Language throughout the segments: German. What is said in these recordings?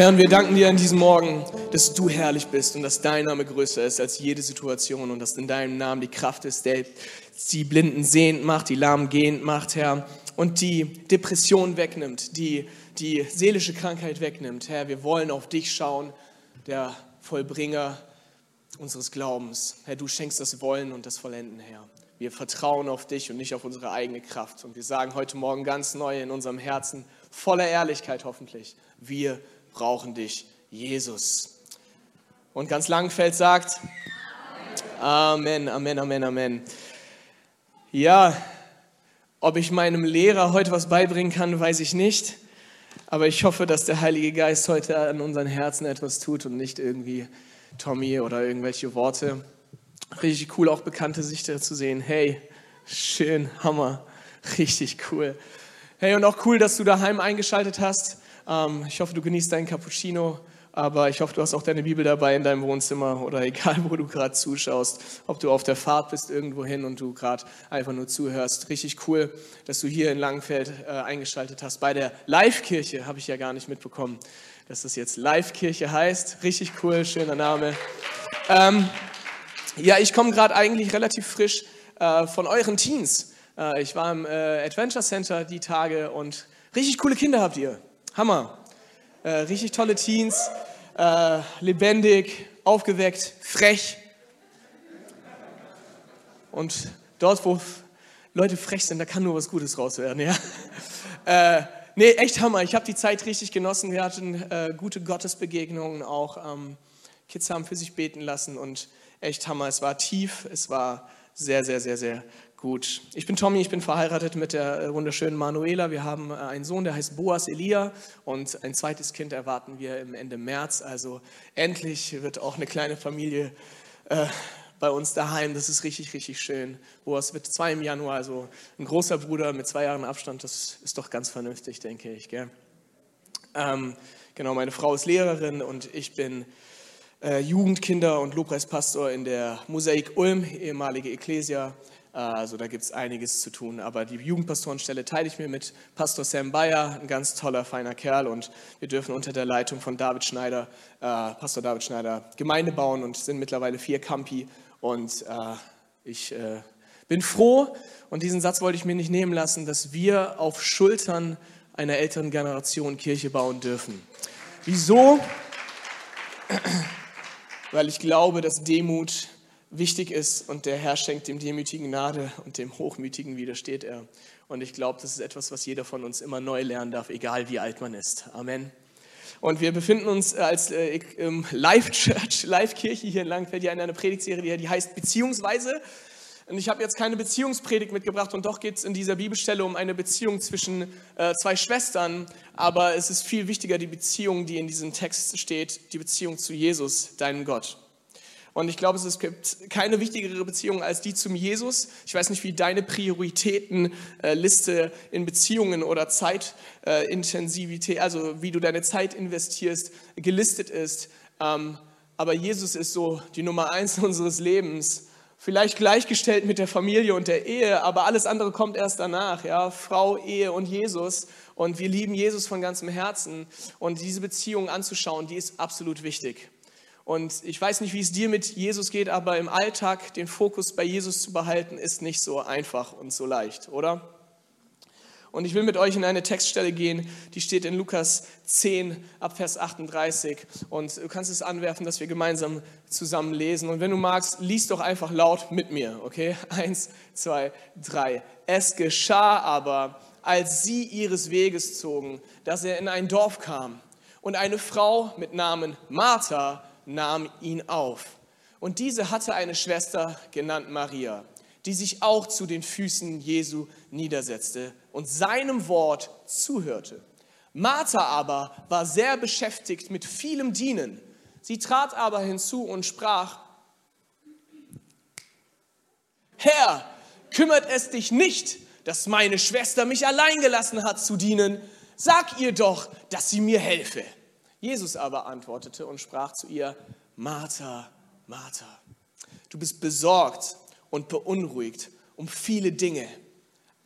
Herr, wir danken dir an diesem Morgen, dass du herrlich bist und dass dein Name größer ist als jede Situation und dass in deinem Namen die Kraft ist, der die Blinden sehend macht, die Lahmen gehend macht, Herr, und die Depression wegnimmt, die die seelische Krankheit wegnimmt. Herr, wir wollen auf dich schauen, der Vollbringer unseres Glaubens. Herr, du schenkst das Wollen und das Vollenden, Herr. Wir vertrauen auf dich und nicht auf unsere eigene Kraft. Und wir sagen heute Morgen ganz neu in unserem Herzen, voller Ehrlichkeit hoffentlich, wir brauchen dich, Jesus. Und ganz Langenfeld sagt, Amen, Amen, Amen, Amen. Ja, ob ich meinem Lehrer heute was beibringen kann, weiß ich nicht. Aber ich hoffe, dass der Heilige Geist heute an unseren Herzen etwas tut und nicht irgendwie Tommy oder irgendwelche Worte. Richtig cool, auch bekannte Sichter zu sehen. Hey, schön, Hammer, richtig cool. Hey, und auch cool, dass du daheim eingeschaltet hast. Ähm, ich hoffe, du genießt deinen Cappuccino, aber ich hoffe, du hast auch deine Bibel dabei in deinem Wohnzimmer oder egal, wo du gerade zuschaust. Ob du auf der Fahrt bist irgendwo hin und du gerade einfach nur zuhörst. Richtig cool, dass du hier in Langenfeld äh, eingeschaltet hast. Bei der Live-Kirche habe ich ja gar nicht mitbekommen, dass das jetzt Live-Kirche heißt. Richtig cool, schöner Name. Ähm, ja, ich komme gerade eigentlich relativ frisch äh, von euren Teens. Äh, ich war im äh, Adventure Center die Tage und richtig coole Kinder habt ihr. Hammer. Äh, richtig tolle Teens, äh, lebendig, aufgeweckt, frech. Und dort, wo Leute frech sind, da kann nur was Gutes raus werden. Ja? Äh, nee, echt Hammer. Ich habe die Zeit richtig genossen. Wir hatten gute Gottesbegegnungen auch. Ähm, Kids haben für sich beten lassen und echt Hammer. Es war tief, es war sehr, sehr, sehr, sehr gut. Ich bin Tommy, ich bin verheiratet mit der wunderschönen Manuela. Wir haben äh, einen Sohn, der heißt Boas Elia und ein zweites Kind erwarten wir im Ende März. Also endlich wird auch eine kleine Familie äh, bei uns daheim. Das ist richtig, richtig schön. Boas wird zwei im Januar, also ein großer Bruder mit zwei Jahren Abstand. Das ist doch ganz vernünftig, denke ich. Ähm, genau, meine Frau ist Lehrerin und ich bin äh, Jugendkinder- und Lobpreispastor in der Mosaik Ulm, ehemalige Ecclesia. Äh, also da gibt es einiges zu tun. Aber die Jugendpastorenstelle teile ich mir mit Pastor Sam Bayer, ein ganz toller, feiner Kerl. Und wir dürfen unter der Leitung von David Schneider, äh, Pastor David Schneider, Gemeinde bauen und sind mittlerweile vier Campi. Und äh, ich äh, bin froh, und diesen Satz wollte ich mir nicht nehmen lassen, dass wir auf Schultern einer älteren Generation Kirche bauen dürfen. Wieso? weil ich glaube, dass Demut wichtig ist und der Herr schenkt dem Demütigen Gnade und dem Hochmütigen widersteht er. Und ich glaube, das ist etwas, was jeder von uns immer neu lernen darf, egal wie alt man ist. Amen. Und wir befinden uns als äh, Live-Church, Live-Kirche hier in Langfeld, hier in einer Predigtserie, die heißt Beziehungsweise. Und ich habe jetzt keine Beziehungspredigt mitgebracht und doch geht es in dieser Bibelstelle um eine Beziehung zwischen äh, zwei Schwestern. Aber es ist viel wichtiger die Beziehung, die in diesem Text steht, die Beziehung zu Jesus, deinem Gott. Und ich glaube, es gibt keine wichtigere Beziehung als die zum Jesus. Ich weiß nicht, wie deine Prioritätenliste in Beziehungen oder Zeitintensivität, also wie du deine Zeit investierst, gelistet ist. Ähm, aber Jesus ist so die Nummer eins unseres Lebens vielleicht gleichgestellt mit der Familie und der Ehe, aber alles andere kommt erst danach, ja, Frau, Ehe und Jesus und wir lieben Jesus von ganzem Herzen und diese Beziehung anzuschauen, die ist absolut wichtig. Und ich weiß nicht, wie es dir mit Jesus geht, aber im Alltag den Fokus bei Jesus zu behalten, ist nicht so einfach und so leicht, oder? Und ich will mit euch in eine Textstelle gehen, die steht in Lukas 10 ab Vers 38. Und du kannst es anwerfen, dass wir gemeinsam zusammen lesen. Und wenn du magst, lies doch einfach laut mit mir, okay? Eins, zwei, drei. Es geschah aber, als sie ihres Weges zogen, dass er in ein Dorf kam. Und eine Frau mit Namen Martha nahm ihn auf. Und diese hatte eine Schwester genannt Maria die sich auch zu den Füßen Jesu niedersetzte und seinem Wort zuhörte. Martha aber war sehr beschäftigt mit vielem Dienen. Sie trat aber hinzu und sprach, Herr, kümmert es dich nicht, dass meine Schwester mich allein gelassen hat zu dienen. Sag ihr doch, dass sie mir helfe. Jesus aber antwortete und sprach zu ihr, Martha, Martha, du bist besorgt und beunruhigt um viele Dinge.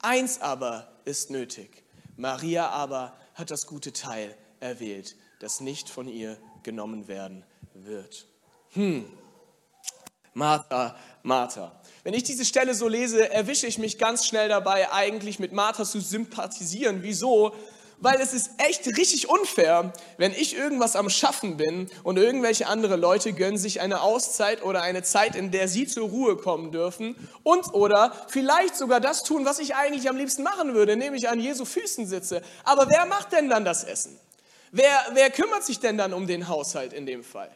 Eins aber ist nötig. Maria aber hat das gute Teil erwählt, das nicht von ihr genommen werden wird. Hm. Martha, Martha. Wenn ich diese Stelle so lese, erwische ich mich ganz schnell dabei, eigentlich mit Martha zu sympathisieren. Wieso? Weil es ist echt richtig unfair, wenn ich irgendwas am Schaffen bin und irgendwelche andere Leute gönnen sich eine Auszeit oder eine Zeit, in der sie zur Ruhe kommen dürfen und oder vielleicht sogar das tun, was ich eigentlich am liebsten machen würde, nämlich an Jesu Füßen sitze. Aber wer macht denn dann das Essen? Wer, wer kümmert sich denn dann um den Haushalt in dem Fall?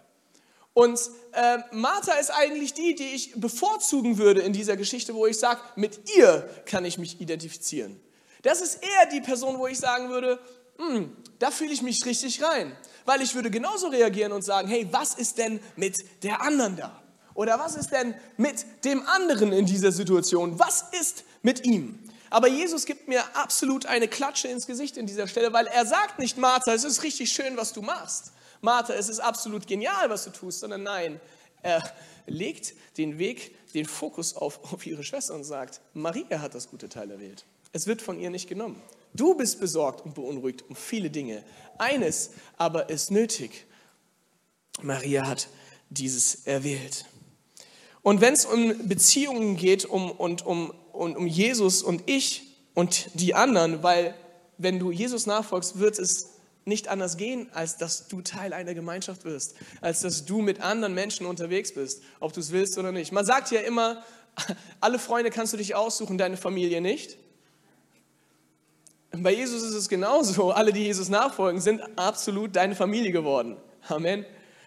Und äh, Martha ist eigentlich die, die ich bevorzugen würde in dieser Geschichte, wo ich sage, mit ihr kann ich mich identifizieren. Das ist eher die Person, wo ich sagen würde, hm, da fühle ich mich richtig rein. Weil ich würde genauso reagieren und sagen, hey, was ist denn mit der anderen da? Oder was ist denn mit dem anderen in dieser Situation? Was ist mit ihm? Aber Jesus gibt mir absolut eine Klatsche ins Gesicht in dieser Stelle, weil er sagt nicht, Martha, es ist richtig schön, was du machst. Martha, es ist absolut genial, was du tust, sondern nein, er legt den Weg, den Fokus auf, auf ihre Schwester und sagt, Maria hat das gute Teil erwählt. Es wird von ihr nicht genommen. Du bist besorgt und beunruhigt um viele Dinge. Eines aber ist nötig. Maria hat dieses erwählt. Und wenn es um Beziehungen geht um, und um, und um Jesus und ich und die anderen, weil wenn du Jesus nachfolgst, wird es nicht anders gehen, als dass du Teil einer Gemeinschaft wirst, als dass du mit anderen Menschen unterwegs bist, ob du es willst oder nicht. Man sagt ja immer, alle Freunde kannst du dich aussuchen, deine Familie nicht. Bei Jesus ist es genauso. Alle, die Jesus nachfolgen, sind absolut deine Familie geworden. Amen.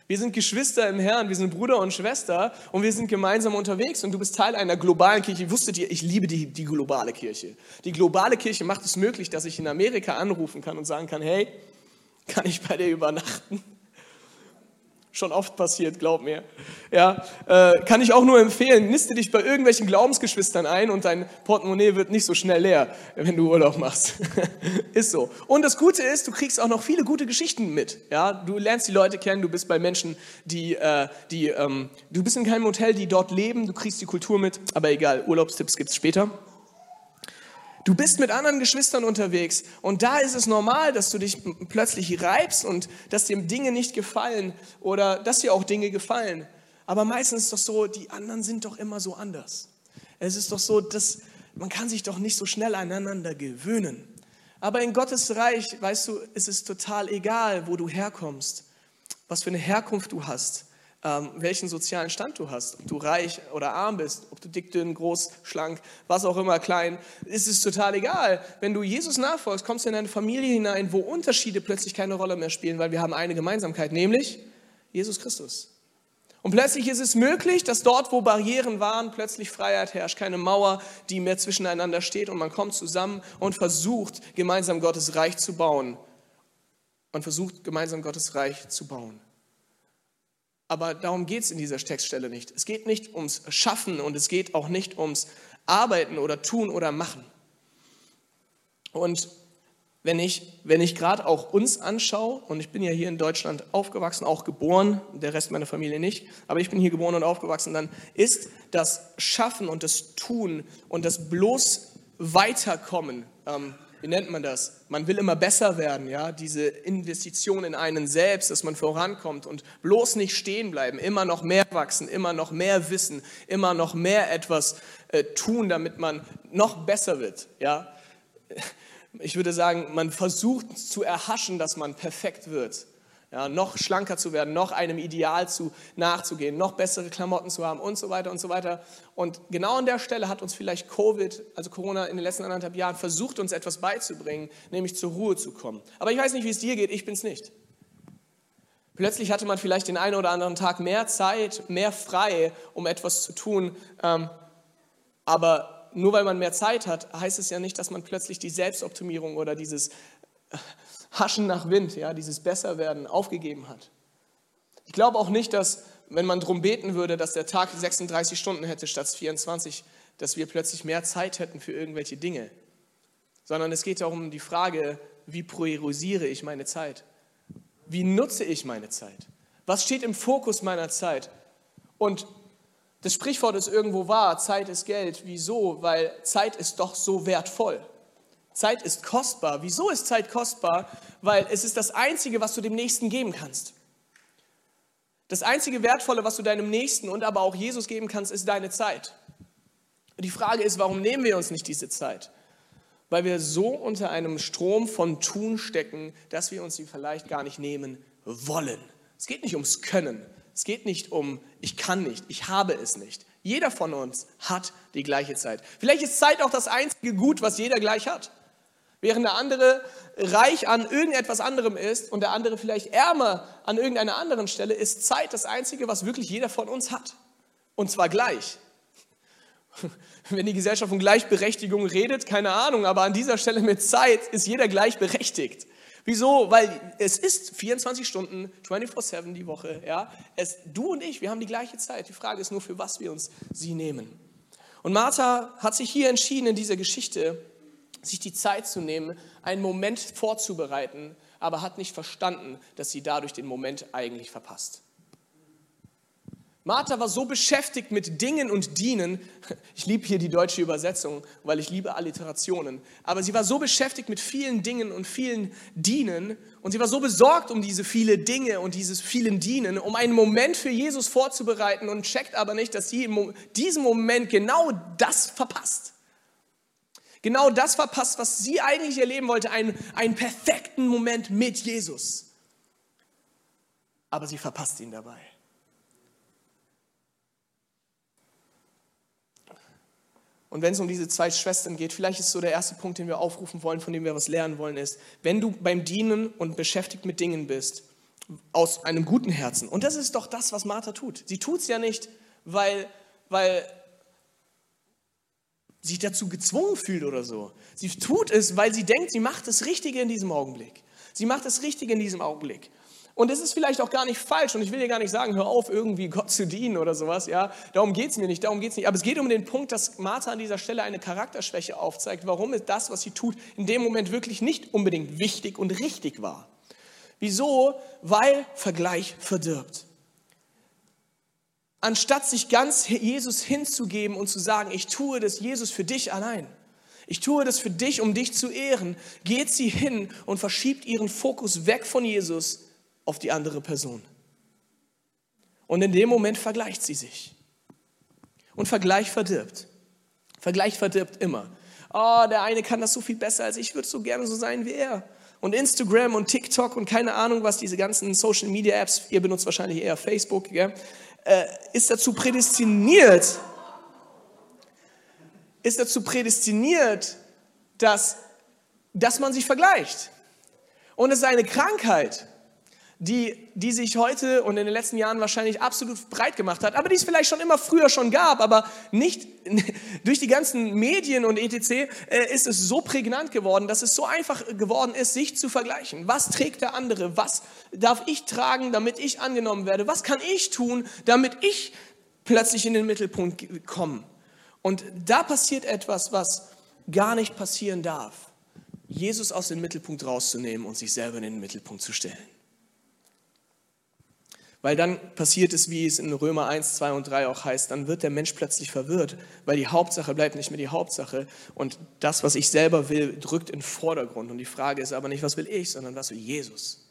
Wir sind Geschwister im Herrn, wir sind Bruder und Schwester und wir sind gemeinsam unterwegs und du bist Teil einer globalen Kirche. Wusstet ihr, ich liebe die, die globale Kirche. Die globale Kirche macht es möglich, dass ich in Amerika anrufen kann und sagen kann, hey, kann ich bei dir übernachten? Schon oft passiert, glaub mir. Ja, äh, kann ich auch nur empfehlen, niste dich bei irgendwelchen Glaubensgeschwistern ein und dein Portemonnaie wird nicht so schnell leer, wenn du Urlaub machst. ist so. Und das Gute ist, du kriegst auch noch viele gute Geschichten mit. Ja, du lernst die Leute kennen, du bist bei Menschen, die, äh, die ähm, du bist in keinem Hotel, die dort leben, du kriegst die Kultur mit, aber egal, Urlaubstipps gibt's später. Du bist mit anderen Geschwistern unterwegs und da ist es normal, dass du dich plötzlich reibst und dass dir Dinge nicht gefallen oder dass dir auch Dinge gefallen. Aber meistens ist es doch so, die anderen sind doch immer so anders. Es ist doch so, dass man kann sich doch nicht so schnell aneinander gewöhnen. Aber in Gottes Reich, weißt du, ist es total egal, wo du herkommst, was für eine Herkunft du hast ähm, welchen sozialen Stand du hast, ob du reich oder arm bist, ob du dick, dünn, groß, schlank, was auch immer, klein, ist es total egal. Wenn du Jesus nachfolgst, kommst du in eine Familie hinein, wo Unterschiede plötzlich keine Rolle mehr spielen, weil wir haben eine Gemeinsamkeit, nämlich Jesus Christus. Und plötzlich ist es möglich, dass dort, wo Barrieren waren, plötzlich Freiheit herrscht, keine Mauer, die mehr zwischeneinander steht und man kommt zusammen und versucht, gemeinsam Gottes Reich zu bauen. Man versucht, gemeinsam Gottes Reich zu bauen. Aber darum geht es in dieser Textstelle nicht. Es geht nicht ums Schaffen und es geht auch nicht ums Arbeiten oder Tun oder Machen. Und wenn ich, wenn ich gerade auch uns anschaue, und ich bin ja hier in Deutschland aufgewachsen, auch geboren, der Rest meiner Familie nicht, aber ich bin hier geboren und aufgewachsen, dann ist das Schaffen und das Tun und das bloß Weiterkommen ähm, wie nennt man das? Man will immer besser werden, ja, diese Investition in einen selbst, dass man vorankommt und bloß nicht stehen bleiben, immer noch mehr wachsen, immer noch mehr wissen, immer noch mehr etwas äh, tun, damit man noch besser wird, ja. Ich würde sagen, man versucht zu erhaschen, dass man perfekt wird ja, noch schlanker zu werden, noch einem Ideal zu, nachzugehen, noch bessere Klamotten zu haben und so weiter und so weiter. Und genau an der Stelle hat uns vielleicht Covid, also Corona in den letzten anderthalb Jahren, versucht, uns etwas beizubringen, nämlich zur Ruhe zu kommen. Aber ich weiß nicht, wie es dir geht, ich bin es nicht. Plötzlich hatte man vielleicht den einen oder anderen Tag mehr Zeit, mehr frei, um etwas zu tun. Ähm, aber nur weil man mehr Zeit hat, heißt es ja nicht, dass man plötzlich die Selbstoptimierung oder dieses Haschen nach Wind, ja, dieses Besserwerden aufgegeben hat. Ich glaube auch nicht, dass, wenn man darum beten würde, dass der Tag 36 Stunden hätte statt 24, dass wir plötzlich mehr Zeit hätten für irgendwelche Dinge. Sondern es geht darum, die Frage, wie priorisiere ich meine Zeit? Wie nutze ich meine Zeit? Was steht im Fokus meiner Zeit? Und das Sprichwort ist irgendwo wahr, Zeit ist Geld. Wieso? Weil Zeit ist doch so wertvoll. Zeit ist kostbar. Wieso ist Zeit kostbar? weil es ist das Einzige, was du dem Nächsten geben kannst. Das einzige Wertvolle, was du deinem Nächsten und aber auch Jesus geben kannst, ist deine Zeit. Die Frage ist, warum nehmen wir uns nicht diese Zeit? Weil wir so unter einem Strom von Tun stecken, dass wir uns sie vielleicht gar nicht nehmen wollen. Es geht nicht ums Können. Es geht nicht um, ich kann nicht, ich habe es nicht. Jeder von uns hat die gleiche Zeit. Vielleicht ist Zeit auch das einzige Gut, was jeder gleich hat. Während der andere reich an irgendetwas anderem ist und der andere vielleicht ärmer an irgendeiner anderen Stelle, ist Zeit das Einzige, was wirklich jeder von uns hat. Und zwar gleich. Wenn die Gesellschaft von Gleichberechtigung redet, keine Ahnung, aber an dieser Stelle mit Zeit ist jeder gleichberechtigt. Wieso? Weil es ist 24 Stunden, 24-7 die Woche. Ja? Es, du und ich, wir haben die gleiche Zeit. Die Frage ist nur, für was wir uns sie nehmen. Und Martha hat sich hier entschieden, in dieser Geschichte sich die Zeit zu nehmen, einen Moment vorzubereiten, aber hat nicht verstanden, dass sie dadurch den Moment eigentlich verpasst. Martha war so beschäftigt mit Dingen und Dienen. Ich liebe hier die deutsche Übersetzung, weil ich liebe Alliterationen. Aber sie war so beschäftigt mit vielen Dingen und vielen Dienen und sie war so besorgt um diese vielen Dinge und dieses vielen Dienen, um einen Moment für Jesus vorzubereiten und checkt aber nicht, dass sie in diesem Moment genau das verpasst. Genau das verpasst, was sie eigentlich erleben wollte, einen, einen perfekten Moment mit Jesus. Aber sie verpasst ihn dabei. Und wenn es um diese zwei Schwestern geht, vielleicht ist so der erste Punkt, den wir aufrufen wollen, von dem wir was lernen wollen, ist, wenn du beim Dienen und beschäftigt mit Dingen bist, aus einem guten Herzen. Und das ist doch das, was Martha tut. Sie tut es ja nicht, weil, weil sich dazu gezwungen fühlt oder so. Sie tut es, weil sie denkt, sie macht das Richtige in diesem Augenblick. Sie macht das Richtige in diesem Augenblick. Und es ist vielleicht auch gar nicht falsch und ich will dir gar nicht sagen, hör auf, irgendwie Gott zu dienen oder sowas. Ja, darum geht es mir nicht, darum geht es nicht. Aber es geht um den Punkt, dass Martha an dieser Stelle eine Charakterschwäche aufzeigt, warum das, was sie tut, in dem Moment wirklich nicht unbedingt wichtig und richtig war. Wieso? Weil Vergleich verdirbt anstatt sich ganz Jesus hinzugeben und zu sagen, ich tue das Jesus für dich allein. Ich tue das für dich, um dich zu ehren, geht sie hin und verschiebt ihren Fokus weg von Jesus auf die andere Person. Und in dem Moment vergleicht sie sich. Und Vergleich verdirbt. Vergleich verdirbt immer. Oh, der eine kann das so viel besser als ich, würde so gerne so sein wie er. Und Instagram und TikTok und keine Ahnung, was diese ganzen Social Media Apps, ihr benutzt wahrscheinlich eher Facebook, gell? Äh, ist dazu prädestiniert, ist dazu prädestiniert, dass, dass man sich vergleicht. Und es ist eine Krankheit die, die sich heute und in den letzten Jahren wahrscheinlich absolut breit gemacht hat, aber die es vielleicht schon immer früher schon gab, aber nicht durch die ganzen Medien und etc. Äh, ist es so prägnant geworden, dass es so einfach geworden ist, sich zu vergleichen. Was trägt der andere? Was darf ich tragen, damit ich angenommen werde? Was kann ich tun, damit ich plötzlich in den Mittelpunkt komme? Und da passiert etwas, was gar nicht passieren darf. Jesus aus dem Mittelpunkt rauszunehmen und sich selber in den Mittelpunkt zu stellen. Weil dann passiert es, wie es in Römer 1, 2 und 3 auch heißt, dann wird der Mensch plötzlich verwirrt, weil die Hauptsache bleibt nicht mehr die Hauptsache und das, was ich selber will, drückt in den Vordergrund. Und die Frage ist aber nicht, was will ich, sondern was will Jesus?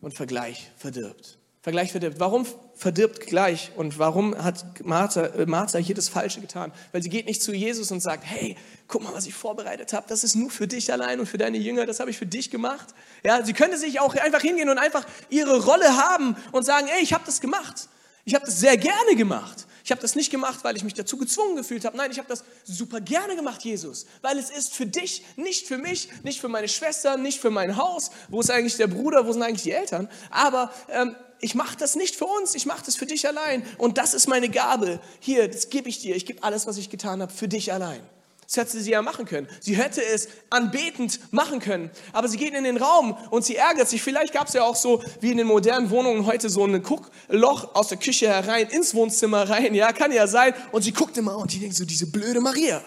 Und Vergleich verdirbt. Vergleich verdirbt. Warum verdirbt gleich und warum hat Martha, äh, Martha hier das Falsche getan? Weil sie geht nicht zu Jesus und sagt, hey, guck mal, was ich vorbereitet habe, das ist nur für dich allein und für deine Jünger, das habe ich für dich gemacht. Ja, sie könnte sich auch einfach hingehen und einfach ihre Rolle haben und sagen, ey, ich habe das gemacht. Ich habe das sehr gerne gemacht. Ich habe das nicht gemacht, weil ich mich dazu gezwungen gefühlt habe. Nein, ich habe das super gerne gemacht, Jesus, weil es ist für dich, nicht für mich, nicht für meine Schwester, nicht für mein Haus. Wo ist eigentlich der Bruder? Wo sind eigentlich die Eltern? Aber ähm, ich mache das nicht für uns, ich mache das für dich allein. Und das ist meine Gabe. Hier, das gebe ich dir. Ich gebe alles, was ich getan habe, für dich allein. Das hätte sie ja machen können. Sie hätte es anbetend machen können. Aber sie geht in den Raum und sie ärgert sich. Vielleicht gab es ja auch so, wie in den modernen Wohnungen heute, so ein Guckloch aus der Küche herein, ins Wohnzimmer rein. Ja, kann ja sein. Und sie guckt immer und die denkt so, diese blöde Maria.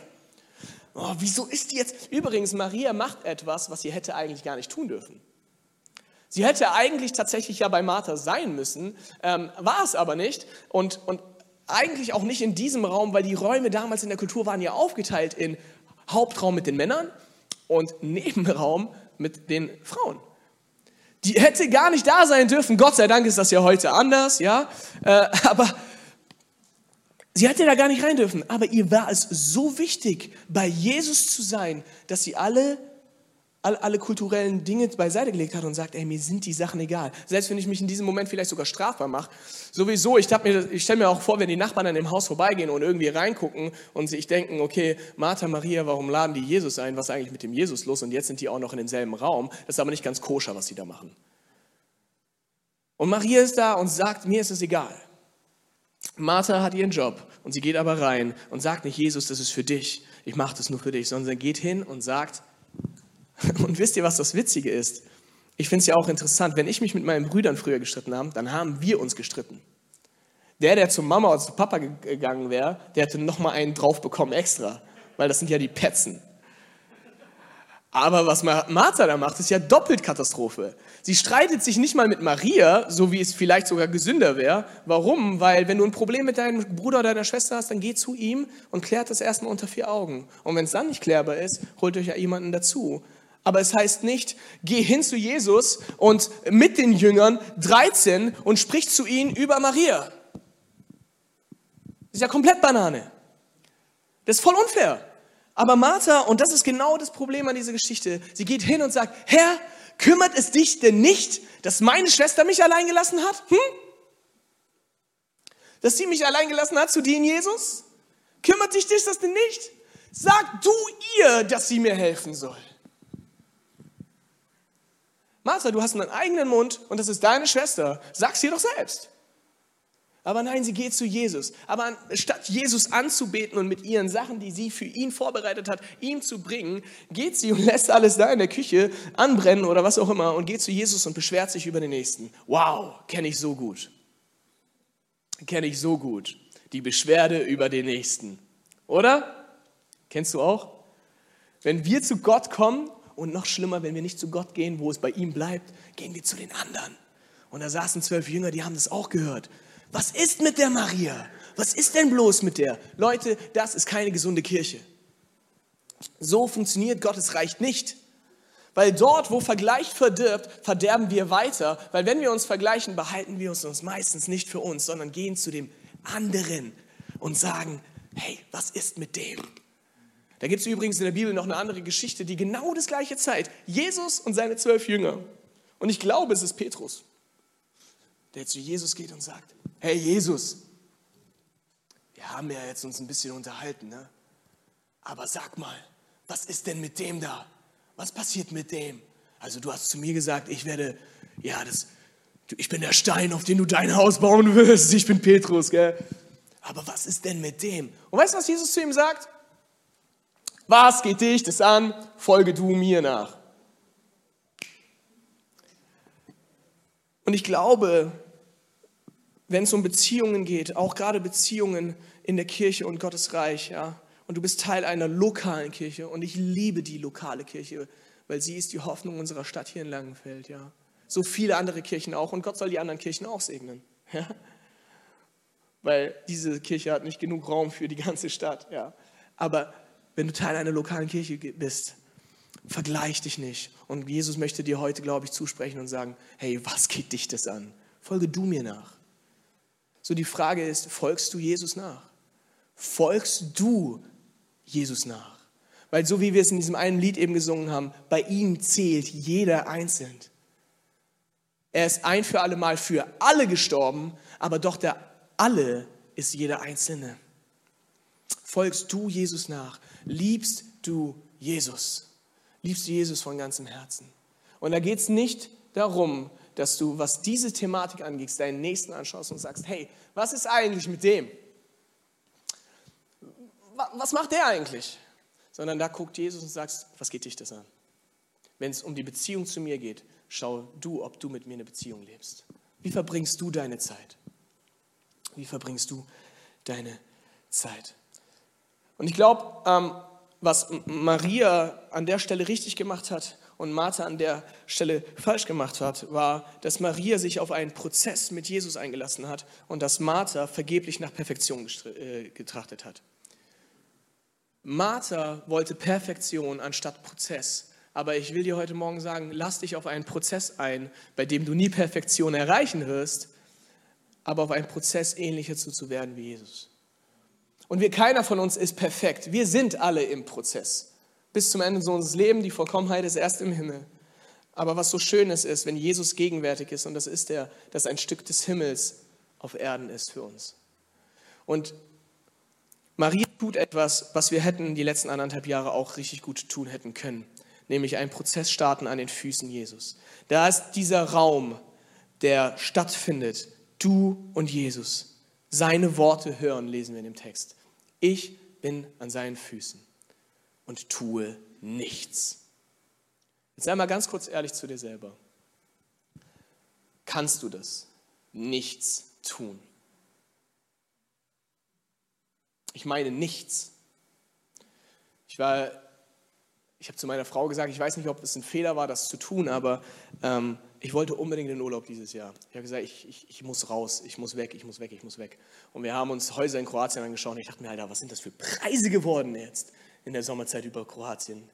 Oh, wieso ist die jetzt? Übrigens, Maria macht etwas, was sie hätte eigentlich gar nicht tun dürfen. Sie hätte eigentlich tatsächlich ja bei Martha sein müssen, ähm, war es aber nicht. Und, und eigentlich auch nicht in diesem Raum, weil die Räume damals in der Kultur waren ja aufgeteilt in Hauptraum mit den Männern und Nebenraum mit den Frauen. Die hätte gar nicht da sein dürfen. Gott sei Dank ist das ja heute anders, ja. Äh, aber sie hätte da gar nicht rein dürfen. Aber ihr war es so wichtig, bei Jesus zu sein, dass sie alle alle, kulturellen Dinge beiseite gelegt hat und sagt, ey, mir sind die Sachen egal. Selbst wenn ich mich in diesem Moment vielleicht sogar strafbar mache. Sowieso, ich, ich stelle mir auch vor, wenn die Nachbarn an dem Haus vorbeigehen und irgendwie reingucken und sich denken, okay, Martha, Maria, warum laden die Jesus ein? Was ist eigentlich mit dem Jesus los? Und jetzt sind die auch noch in demselben Raum. Das ist aber nicht ganz koscher, was sie da machen. Und Maria ist da und sagt, mir ist es egal. Martha hat ihren Job und sie geht aber rein und sagt nicht, Jesus, das ist für dich. Ich mache das nur für dich, sondern sie geht hin und sagt, Und wisst ihr, was das Witzige ist? Ich finde es ja auch interessant, wenn ich mich mit meinen Brüdern früher gestritten habe, dann haben wir uns gestritten. Der, der zu Mama oder zu Papa gegangen wäre, der hätte nochmal einen drauf bekommen extra, weil das sind ja die Petzen. Aber was Martha da macht, ist ja doppelt Katastrophe. Sie streitet sich nicht mal mit Maria, so wie es vielleicht sogar gesünder wäre. Warum? Weil wenn du ein Problem mit deinem Bruder oder deiner Schwester hast, dann geh zu ihm und klärt das erstmal unter vier Augen. Und wenn es dann nicht klärbar ist, holt euch ja jemanden dazu. Aber es heißt nicht, geh hin zu Jesus und mit den Jüngern 13 und sprich zu ihnen über Maria. Das ist ja komplett Banane. Das ist voll unfair. Aber Martha, und das ist genau das Problem an dieser Geschichte, sie geht hin und sagt, Herr, kümmert es dich denn nicht, dass meine Schwester mich allein gelassen hat? Hm? Dass sie mich allein gelassen hat zu dienen, Jesus? Kümmert dich das denn nicht? Sag du ihr, dass sie mir helfen soll. Martha, du hast einen eigenen Mund und das ist deine Schwester. Sag's ihr doch selbst. Aber nein, sie geht zu Jesus. Aber statt Jesus anzubeten und mit ihren Sachen, die sie für ihn vorbereitet hat, ihm zu bringen, geht sie und lässt alles da in der Küche anbrennen oder was auch immer und geht zu Jesus und beschwert sich über den Nächsten. Wow, kenne ich so gut. Kenne ich so gut. Die Beschwerde über den Nächsten. Oder? Kennst du auch? Wenn wir zu Gott kommen und noch schlimmer, wenn wir nicht zu Gott gehen, wo es bei ihm bleibt, gehen wir zu den anderen. Und da saßen zwölf Jünger, die haben das auch gehört. Was ist mit der Maria? Was ist denn bloß mit der? Leute, das ist keine gesunde Kirche. So funktioniert Gottes Reich nicht. Weil dort, wo Vergleich verdirbt, verderben wir weiter. Weil wenn wir uns vergleichen, behalten wir uns meistens nicht für uns, sondern gehen zu dem anderen und sagen, hey, was ist mit dem? Da gibt es übrigens in der Bibel noch eine andere Geschichte, die genau das gleiche zeigt. Jesus und seine zwölf Jünger. Und ich glaube, es ist Petrus, der zu Jesus geht und sagt, hey Jesus, wir haben ja jetzt uns ein bisschen unterhalten, ne? aber sag mal, was ist denn mit dem da? Was passiert mit dem? Also du hast zu mir gesagt, ich werde, ja, das, ich bin der Stein, auf den du dein Haus bauen wirst. Ich bin Petrus, gell? Aber was ist denn mit dem? Und weißt du, was Jesus zu ihm sagt? Was geht dich das an? Folge du mir nach. Und ich glaube, wenn es um Beziehungen geht, auch gerade Beziehungen in der Kirche und Gottes Reich, ja, und du bist Teil einer lokalen Kirche und ich liebe die lokale Kirche, weil sie ist die Hoffnung unserer Stadt hier in Langenfeld, ja. So viele andere Kirchen auch und Gott soll die anderen Kirchen auch segnen, ja. Weil diese Kirche hat nicht genug Raum für die ganze Stadt, ja. Aber wenn du Teil einer lokalen Kirche bist, vergleich dich nicht. Und Jesus möchte dir heute, glaube ich, zusprechen und sagen, hey, was geht dich das an? Folge du mir nach. So die Frage ist, folgst du Jesus nach? Folgst du Jesus nach? Weil so wie wir es in diesem einen Lied eben gesungen haben, bei ihm zählt jeder einzeln. Er ist ein für alle Mal für alle gestorben, aber doch der alle ist jeder Einzelne. Folgst du Jesus nach? Liebst du Jesus? Liebst du Jesus von ganzem Herzen? Und da geht es nicht darum, dass du, was diese Thematik angeht, deinen Nächsten anschaust und sagst, hey, was ist eigentlich mit dem? Was macht der eigentlich? Sondern da guckt Jesus und sagst, was geht dich das an? Wenn es um die Beziehung zu mir geht, schau du, ob du mit mir eine Beziehung lebst. Wie verbringst du deine Zeit? Wie verbringst du deine Zeit? Und ich glaube, ähm, was Maria an der Stelle richtig gemacht hat und Martha an der Stelle falsch gemacht hat, war, dass Maria sich auf einen Prozess mit Jesus eingelassen hat und dass Martha vergeblich nach Perfektion äh, getrachtet hat. Martha wollte Perfektion anstatt Prozess. Aber ich will dir heute Morgen sagen, lass dich auf einen Prozess ein, bei dem du nie Perfektion erreichen wirst, aber auf einen Prozess ähnlicher zu, zu werden wie Jesus. Und wir, keiner von uns ist perfekt. Wir sind alle im Prozess. Bis zum Ende unseres Lebens, die Vollkommenheit ist erst im Himmel. Aber was so schön ist, ist, wenn Jesus gegenwärtig ist, und das ist er, dass ein Stück des Himmels auf Erden ist für uns. Und Maria tut etwas, was wir hätten die letzten anderthalb Jahre auch richtig gut tun hätten können nämlich einen Prozess starten an den Füßen Jesus. Da ist dieser Raum, der stattfindet, du und Jesus. Seine Worte hören, lesen wir in dem Text. Ich bin an seinen Füßen und tue nichts. Jetzt sei mal ganz kurz ehrlich zu dir selber. Kannst du das? Nichts tun. Ich meine nichts. Ich war ich habe zu meiner Frau gesagt, ich weiß nicht, ob es ein Fehler war, das zu tun, aber ähm, ich wollte unbedingt in den Urlaub dieses Jahr. Ich habe gesagt, ich, ich, ich, muss raus, ich muss weg, ich muss weg, ich muss weg. Und wir haben uns Häuser in Kroatien angeschaut und ich dachte mir, Alter, was sind das für Preise geworden jetzt in der Sommerzeit über Kroatien?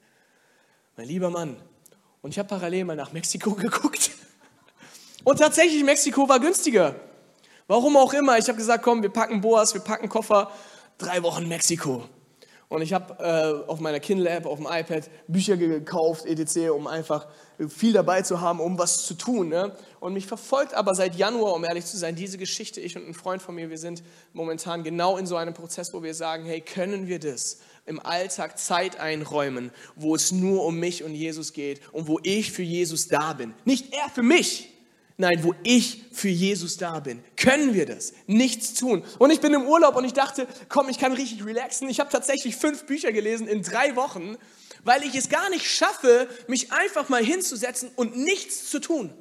Mein lieber Mann. Und ich habe parallel mal nach Mexiko geguckt. Und tatsächlich, Mexiko war günstiger. Warum auch immer. Ich habe gesagt, komm, wir packen Boas, wir packen Koffer. Drei Wochen Mexiko. Und ich habe äh, auf meiner Kindle-App, auf dem iPad Bücher gekauft, etc., um einfach viel dabei zu haben, um was zu tun. Ne? Und mich verfolgt aber seit Januar, um ehrlich zu sein, diese Geschichte. Ich und ein Freund von mir, wir sind momentan genau in so einem Prozess, wo wir sagen, hey, können wir das im Alltag Zeit einräumen, wo es nur um mich und Jesus geht und wo ich für Jesus da bin. Nicht er für mich, Nein, wo ich für Jesus da bin, können wir das. Nichts tun. Und ich bin im Urlaub und ich dachte, komm, ich kann richtig relaxen. Ich habe tatsächlich fünf Bücher gelesen in drei Wochen, weil ich es gar nicht schaffe, mich einfach mal hinzusetzen und nichts zu tun.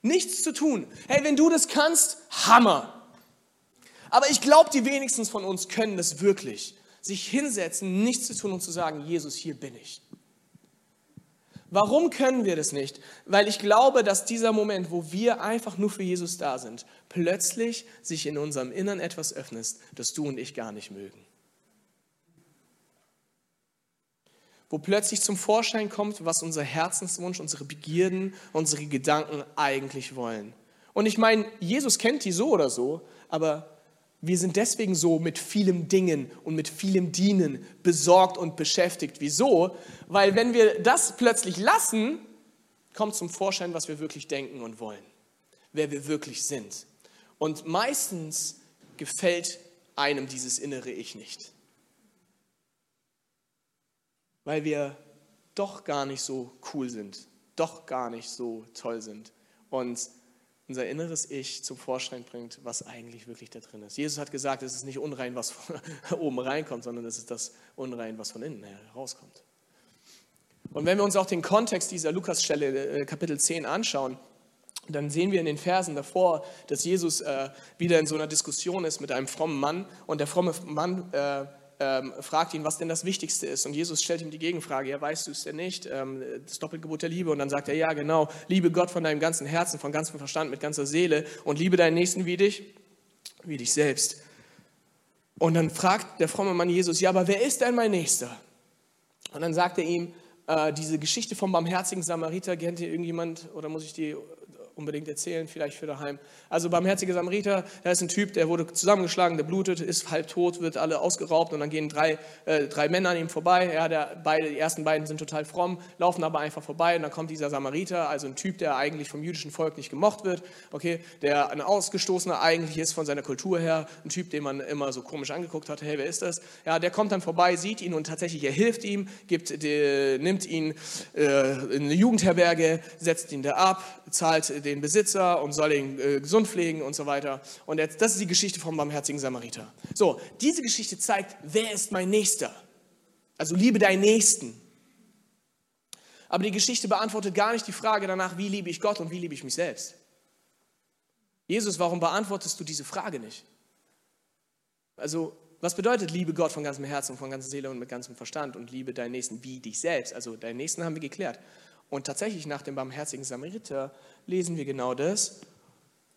Nichts zu tun. Hey, wenn du das kannst, Hammer. Aber ich glaube, die wenigsten von uns können das wirklich. Sich hinsetzen, nichts zu tun und zu sagen, Jesus, hier bin ich. Warum können wir das nicht? Weil ich glaube, dass dieser Moment, wo wir einfach nur für Jesus da sind, plötzlich sich in unserem Innern etwas öffnet, das du und ich gar nicht mögen. Wo plötzlich zum Vorschein kommt, was unser Herzenswunsch, unsere Begierden, unsere Gedanken eigentlich wollen. Und ich meine, Jesus kennt die so oder so, aber wir sind deswegen so mit vielem Dingen und mit vielem Dienen besorgt und beschäftigt. Wieso? Weil wenn wir das plötzlich lassen, kommt zum Vorschein, was wir wirklich denken und wollen, wer wir wirklich sind. Und meistens gefällt einem dieses innere Ich nicht, weil wir doch gar nicht so cool sind, doch gar nicht so toll sind. Und unser inneres Ich zum Vorschein bringt, was eigentlich wirklich da drin ist. Jesus hat gesagt, es ist nicht unrein, was von oben reinkommt, sondern es ist das Unrein, was von innen herauskommt. Und wenn wir uns auch den Kontext dieser Lukas-Stelle, äh, Kapitel 10, anschauen, dann sehen wir in den Versen davor, dass Jesus äh, wieder in so einer Diskussion ist mit einem frommen Mann und der fromme Mann äh, ähm, fragt ihn, was denn das Wichtigste ist. Und Jesus stellt ihm die Gegenfrage, ja, weißt du es denn nicht? Ähm, das Doppelgebot der Liebe. Und dann sagt er, ja, genau, liebe Gott von deinem ganzen Herzen, von ganzem Verstand, mit ganzer Seele und liebe deinen Nächsten wie dich, wie dich selbst. Und dann fragt der fromme Mann Jesus, ja, aber wer ist denn mein Nächster? Und dann sagt er ihm, äh, diese Geschichte vom barmherzigen Samariter, kennt ihr irgendjemand oder muss ich die unbedingt erzählen, vielleicht für daheim. Also barmherzige Samariter, da ist ein Typ, der wurde zusammengeschlagen, der blutet, ist halb tot, wird alle ausgeraubt und dann gehen drei, äh, drei Männer an ihm vorbei. Ja, der, beide, die ersten beiden sind total fromm, laufen aber einfach vorbei und dann kommt dieser Samariter, also ein Typ, der eigentlich vom jüdischen Volk nicht gemocht wird, okay, der ein Ausgestoßener eigentlich ist von seiner Kultur her, ein Typ, den man immer so komisch angeguckt hat, hey, wer ist das? Ja, der kommt dann vorbei, sieht ihn und tatsächlich er hilft ihm, gibt, die, nimmt ihn äh, in eine Jugendherberge, setzt ihn da ab, zahlt den Besitzer und soll ihn äh, gesund pflegen und so weiter. Und jetzt, das ist die Geschichte vom barmherzigen Samariter. So, diese Geschichte zeigt, wer ist mein Nächster? Also liebe deinen Nächsten. Aber die Geschichte beantwortet gar nicht die Frage danach, wie liebe ich Gott und wie liebe ich mich selbst. Jesus, warum beantwortest du diese Frage nicht? Also, was bedeutet Liebe Gott von ganzem Herzen, von ganzer Seele und mit ganzem Verstand und liebe deinen Nächsten wie dich selbst? Also, deinen Nächsten haben wir geklärt. Und tatsächlich nach dem barmherzigen Samariter lesen wir genau das.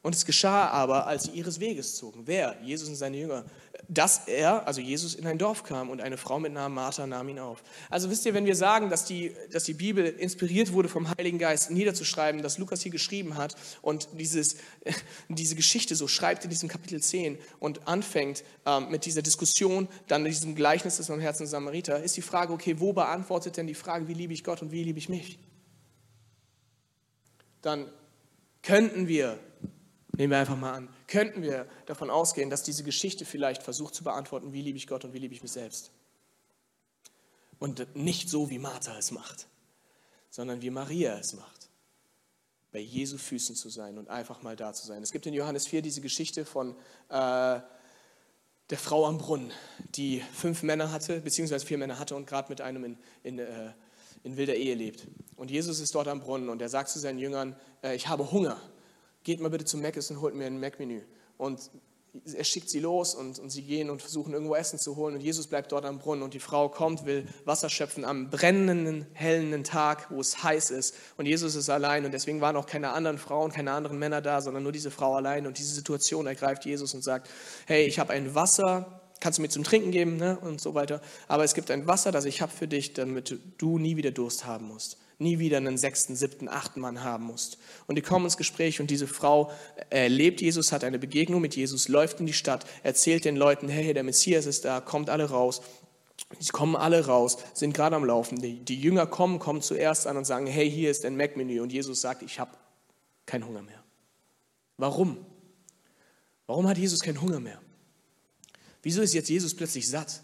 Und es geschah aber, als sie ihres Weges zogen. Wer? Jesus und seine Jünger. Dass er, also Jesus, in ein Dorf kam und eine Frau mit Namen Martha nahm ihn auf. Also wisst ihr, wenn wir sagen, dass die, dass die Bibel inspiriert wurde vom Heiligen Geist niederzuschreiben, dass Lukas hier geschrieben hat und dieses, diese Geschichte so schreibt in diesem Kapitel 10 und anfängt ähm, mit dieser Diskussion, dann diesem Gleichnis des Herzen Samariter, ist die Frage, okay, wo beantwortet denn die Frage, wie liebe ich Gott und wie liebe ich mich? Dann könnten wir Nehmen wir einfach mal an. Könnten wir davon ausgehen, dass diese Geschichte vielleicht versucht zu beantworten, wie liebe ich Gott und wie liebe ich mich selbst? Und nicht so, wie Martha es macht, sondern wie Maria es macht. Bei Jesu Füßen zu sein und einfach mal da zu sein. Es gibt in Johannes 4 diese Geschichte von äh, der Frau am Brunnen, die fünf Männer hatte, beziehungsweise vier Männer hatte und gerade mit einem in, in, äh, in wilder Ehe lebt. Und Jesus ist dort am Brunnen und er sagt zu seinen Jüngern, äh, ich habe Hunger geht mal bitte zum Mc's und holt mir ein Mac-Menü. Und er schickt sie los und, und sie gehen und versuchen irgendwo Essen zu holen und Jesus bleibt dort am Brunnen und die Frau kommt, will Wasser schöpfen am brennenden, hellen Tag, wo es heiß ist und Jesus ist allein und deswegen waren auch keine anderen Frauen, keine anderen Männer da, sondern nur diese Frau allein und diese Situation ergreift Jesus und sagt, hey, ich habe ein Wasser, kannst du mir zum Trinken geben ne? und so weiter, aber es gibt ein Wasser, das ich habe für dich, damit du nie wieder Durst haben musst nie wieder einen sechsten, siebten, achten Mann haben musst. Und die kommen ins Gespräch und diese Frau erlebt Jesus, hat eine Begegnung mit Jesus, läuft in die Stadt, erzählt den Leuten, hey, der Messias ist da, kommt alle raus. Sie kommen alle raus, sind gerade am Laufen. Die, die Jünger kommen, kommen zuerst an und sagen, hey, hier ist ein Mac-Menü. Und Jesus sagt, ich habe keinen Hunger mehr. Warum? Warum hat Jesus keinen Hunger mehr? Wieso ist jetzt Jesus plötzlich satt?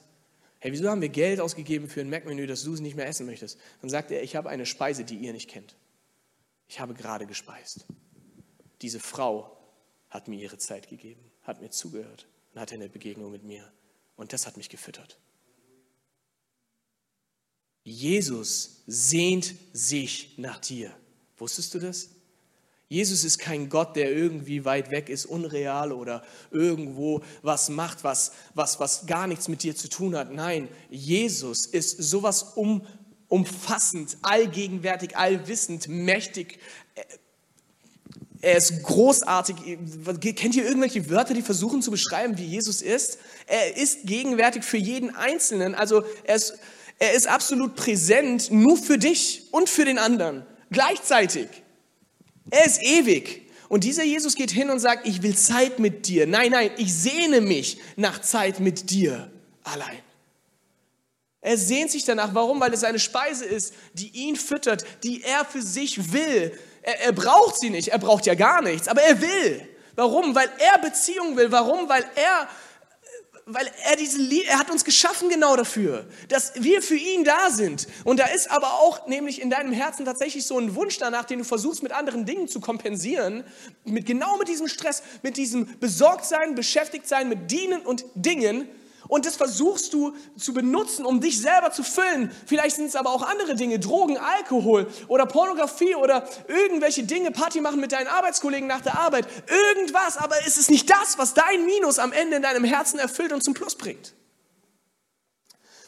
Hey, wieso haben wir Geld ausgegeben für ein Mac-Menü, das du nicht mehr essen möchtest? Dann sagt er, ich habe eine Speise, die ihr nicht kennt. Ich habe gerade gespeist. Diese Frau hat mir ihre Zeit gegeben, hat mir zugehört und hatte eine Begegnung mit mir. Und das hat mich gefüttert. Jesus sehnt sich nach dir. Wusstest du das? Jesus ist kein Gott, der irgendwie weit weg ist, unreal oder irgendwo was macht, was, was, was gar nichts mit dir zu tun hat. Nein, Jesus ist sowas um, umfassend, allgegenwärtig, allwissend, mächtig. Er ist großartig. Kennt ihr irgendwelche Wörter, die versuchen zu beschreiben, wie Jesus ist? Er ist gegenwärtig für jeden Einzelnen. Also er ist, er ist absolut präsent, nur für dich und für den anderen. Gleichzeitig. Er ist ewig. Und dieser Jesus geht hin und sagt, ich will Zeit mit dir. Nein, nein, ich sehne mich nach Zeit mit dir allein. Er sehnt sich danach. Warum? Weil es eine Speise ist, die ihn füttert, die er für sich will. Er, er braucht sie nicht. Er braucht ja gar nichts, aber er will. Warum? Weil er Beziehung will. Warum? Weil er weil er diese er hat uns geschaffen genau dafür, dass wir für ihn da sind. Und da ist aber auch nämlich in deinem Herzen tatsächlich so ein Wunsch danach, den du versuchst mit anderen Dingen zu kompensieren, mit genau mit diesem Stress, mit diesem Besorgtsein, beschäftigt sein mit Dienen und Dingen, und das versuchst du zu benutzen, um dich selber zu füllen. Vielleicht sind es aber auch andere Dinge, Drogen, Alkohol oder Pornografie oder irgendwelche Dinge, Party machen mit deinen Arbeitskollegen nach der Arbeit, irgendwas, aber es ist nicht das, was dein Minus am Ende in deinem Herzen erfüllt und zum Plus bringt.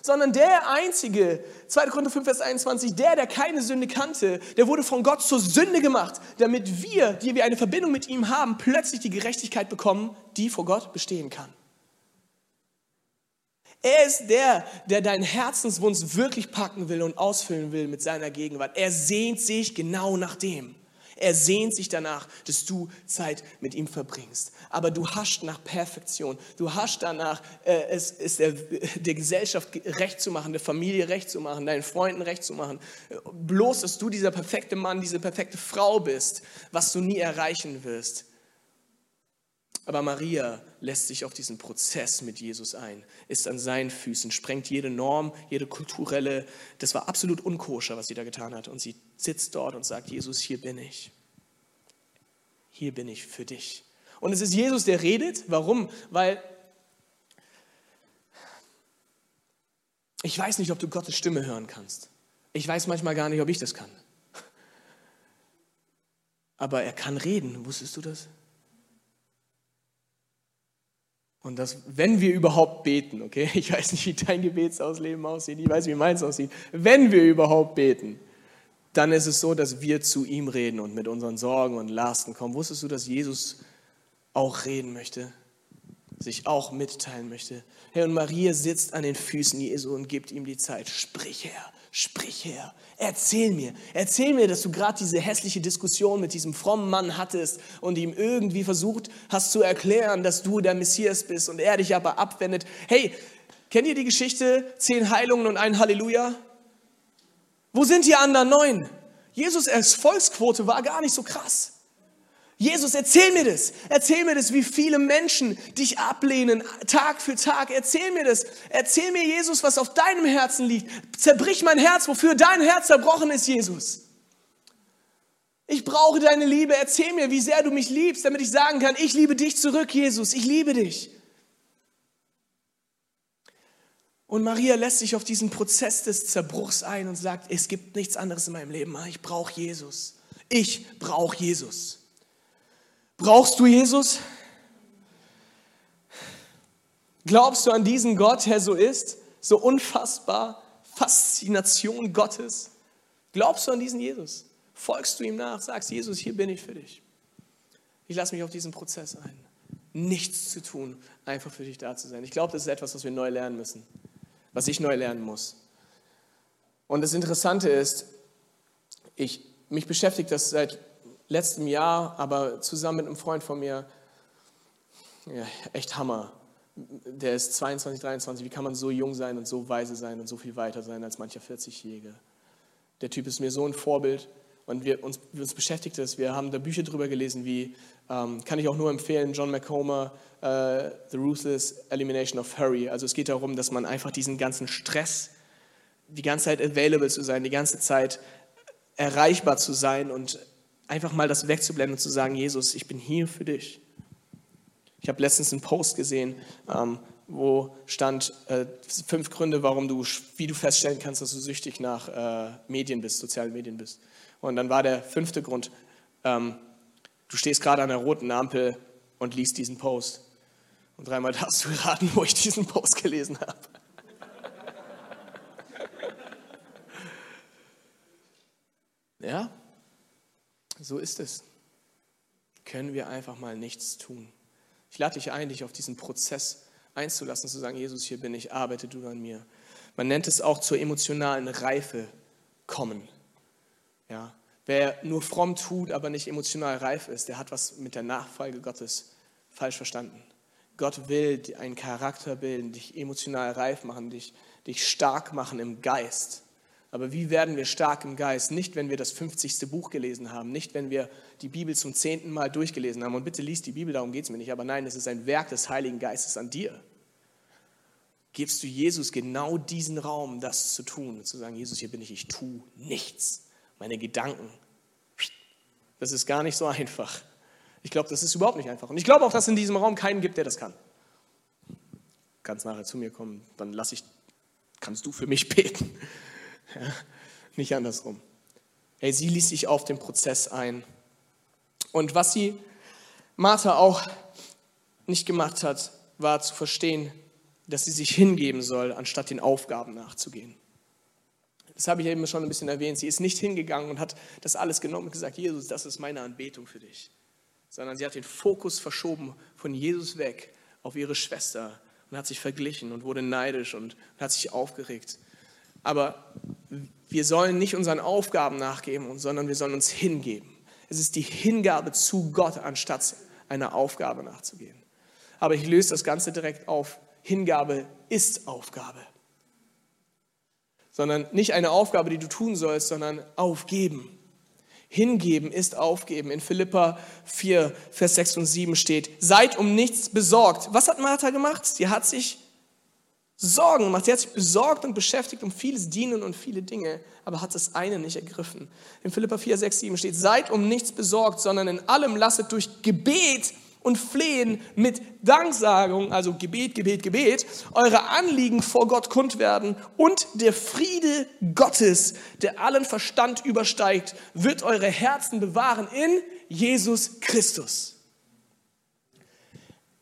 Sondern der Einzige, 2. Korinther 5, Vers 21, der, der keine Sünde kannte, der wurde von Gott zur Sünde gemacht, damit wir, die wir eine Verbindung mit ihm haben, plötzlich die Gerechtigkeit bekommen, die vor Gott bestehen kann. Er ist der, der deinen Herzenswunsch wirklich packen will und ausfüllen will mit seiner Gegenwart. Er sehnt sich genau nach dem. Er sehnt sich danach, dass du Zeit mit ihm verbringst. Aber du hast nach Perfektion. Du hast danach, äh, es ist der, der Gesellschaft recht zu machen, der Familie recht zu machen, deinen Freunden recht zu machen. Bloß, dass du dieser perfekte Mann, diese perfekte Frau bist, was du nie erreichen wirst. Aber Maria lässt sich auf diesen Prozess mit Jesus ein, ist an seinen Füßen, sprengt jede Norm, jede kulturelle, das war absolut unkoscher, was sie da getan hat. Und sie sitzt dort und sagt, Jesus, hier bin ich. Hier bin ich für dich. Und es ist Jesus, der redet. Warum? Weil ich weiß nicht, ob du Gottes Stimme hören kannst. Ich weiß manchmal gar nicht, ob ich das kann. Aber er kann reden. Wusstest du das? Und das, wenn wir überhaupt beten, okay, ich weiß nicht, wie dein Gebetsausleben aussieht, ich weiß, wie meins aussieht, wenn wir überhaupt beten, dann ist es so, dass wir zu ihm reden und mit unseren Sorgen und Lasten kommen. Wusstest du, dass Jesus auch reden möchte, sich auch mitteilen möchte. Hey, und Maria sitzt an den Füßen Jesu und gibt ihm die Zeit. Sprich her, sprich her, erzähl mir, erzähl mir, dass du gerade diese hässliche Diskussion mit diesem frommen Mann hattest und ihm irgendwie versucht hast zu erklären, dass du der Messias bist und er dich aber abwendet. Hey, kennt ihr die Geschichte, zehn Heilungen und ein Halleluja? Wo sind die anderen neun? Jesus' Erfolgsquote war gar nicht so krass. Jesus, erzähl mir das. Erzähl mir das, wie viele Menschen dich ablehnen, Tag für Tag. Erzähl mir das. Erzähl mir, Jesus, was auf deinem Herzen liegt. Zerbrich mein Herz, wofür dein Herz zerbrochen ist, Jesus. Ich brauche deine Liebe. Erzähl mir, wie sehr du mich liebst, damit ich sagen kann, ich liebe dich zurück, Jesus. Ich liebe dich. Und Maria lässt sich auf diesen Prozess des Zerbruchs ein und sagt, es gibt nichts anderes in meinem Leben. Ich brauche Jesus. Ich brauche Jesus. Brauchst du Jesus? Glaubst du an diesen Gott, der so ist? So unfassbar, Faszination Gottes. Glaubst du an diesen Jesus? Folgst du ihm nach? Sagst, Jesus, hier bin ich für dich. Ich lasse mich auf diesen Prozess ein. Nichts zu tun, einfach für dich da zu sein. Ich glaube, das ist etwas, was wir neu lernen müssen, was ich neu lernen muss. Und das Interessante ist, ich, mich beschäftigt das seit letztem Jahr, aber zusammen mit einem Freund von mir, ja, echt Hammer. Der ist 22, 23. Wie kann man so jung sein und so weise sein und so viel weiter sein als mancher 40-Jährige? Der Typ ist mir so ein Vorbild und wir, uns, uns beschäftigt es. Wir haben da Bücher drüber gelesen, wie, ähm, kann ich auch nur empfehlen, John McComer, uh, The Ruthless Elimination of Hurry. Also es geht darum, dass man einfach diesen ganzen Stress, die ganze Zeit available zu sein, die ganze Zeit erreichbar zu sein und einfach mal das wegzublenden und zu sagen, Jesus, ich bin hier für dich. Ich habe letztens einen Post gesehen, ähm, wo stand äh, fünf Gründe, warum du, wie du feststellen kannst, dass du süchtig nach äh, Medien bist, sozialen Medien bist. Und dann war der fünfte Grund, ähm, du stehst gerade an der roten Ampel und liest diesen Post. Und dreimal darfst du raten, wo ich diesen Post gelesen habe. ja? So ist es. Können wir einfach mal nichts tun. Ich lade dich ein, dich auf diesen Prozess einzulassen, zu sagen, Jesus, hier bin ich, arbeite du an mir. Man nennt es auch zur emotionalen Reife kommen. Ja? Wer nur fromm tut, aber nicht emotional reif ist, der hat was mit der Nachfolge Gottes falsch verstanden. Gott will einen Charakter bilden, dich emotional reif machen, dich, dich stark machen im Geist. Aber wie werden wir stark im Geist? Nicht, wenn wir das 50. Buch gelesen haben, nicht, wenn wir die Bibel zum zehnten Mal durchgelesen haben. Und bitte liest die Bibel, darum geht es mir nicht. Aber nein, es ist ein Werk des Heiligen Geistes an dir. Gibst du Jesus genau diesen Raum, das zu tun zu sagen, Jesus, hier bin ich, ich tue nichts. Meine Gedanken. Das ist gar nicht so einfach. Ich glaube, das ist überhaupt nicht einfach. Und ich glaube auch, dass es in diesem Raum keinen gibt, der das kann. Du kannst nachher zu mir kommen, dann lass ich, kannst du für mich beten. Ja, nicht andersrum. Hey, sie ließ sich auf den Prozess ein. Und was sie Martha auch nicht gemacht hat, war zu verstehen, dass sie sich hingeben soll, anstatt den Aufgaben nachzugehen. Das habe ich eben schon ein bisschen erwähnt. Sie ist nicht hingegangen und hat das alles genommen und gesagt, Jesus, das ist meine Anbetung für dich. Sondern sie hat den Fokus verschoben von Jesus weg auf ihre Schwester und hat sich verglichen und wurde neidisch und hat sich aufgeregt. Aber wir sollen nicht unseren Aufgaben nachgeben, sondern wir sollen uns hingeben. Es ist die Hingabe zu Gott, anstatt einer Aufgabe nachzugehen. Aber ich löse das Ganze direkt auf. Hingabe ist Aufgabe. Sondern nicht eine Aufgabe, die du tun sollst, sondern aufgeben. Hingeben ist aufgeben. In Philippa 4, Vers 6 und 7 steht, seid um nichts besorgt. Was hat Martha gemacht? Sie hat sich Sorgen gemacht. Sie hat sich besorgt und beschäftigt um vieles Dienen und viele Dinge, aber hat das eine nicht ergriffen. In Philippa 4, 6, 7 steht, seid um nichts besorgt, sondern in allem lasset durch Gebet und Flehen mit Danksagung, also Gebet, Gebet, Gebet, eure Anliegen vor Gott kund werden und der Friede Gottes, der allen Verstand übersteigt, wird eure Herzen bewahren in Jesus Christus.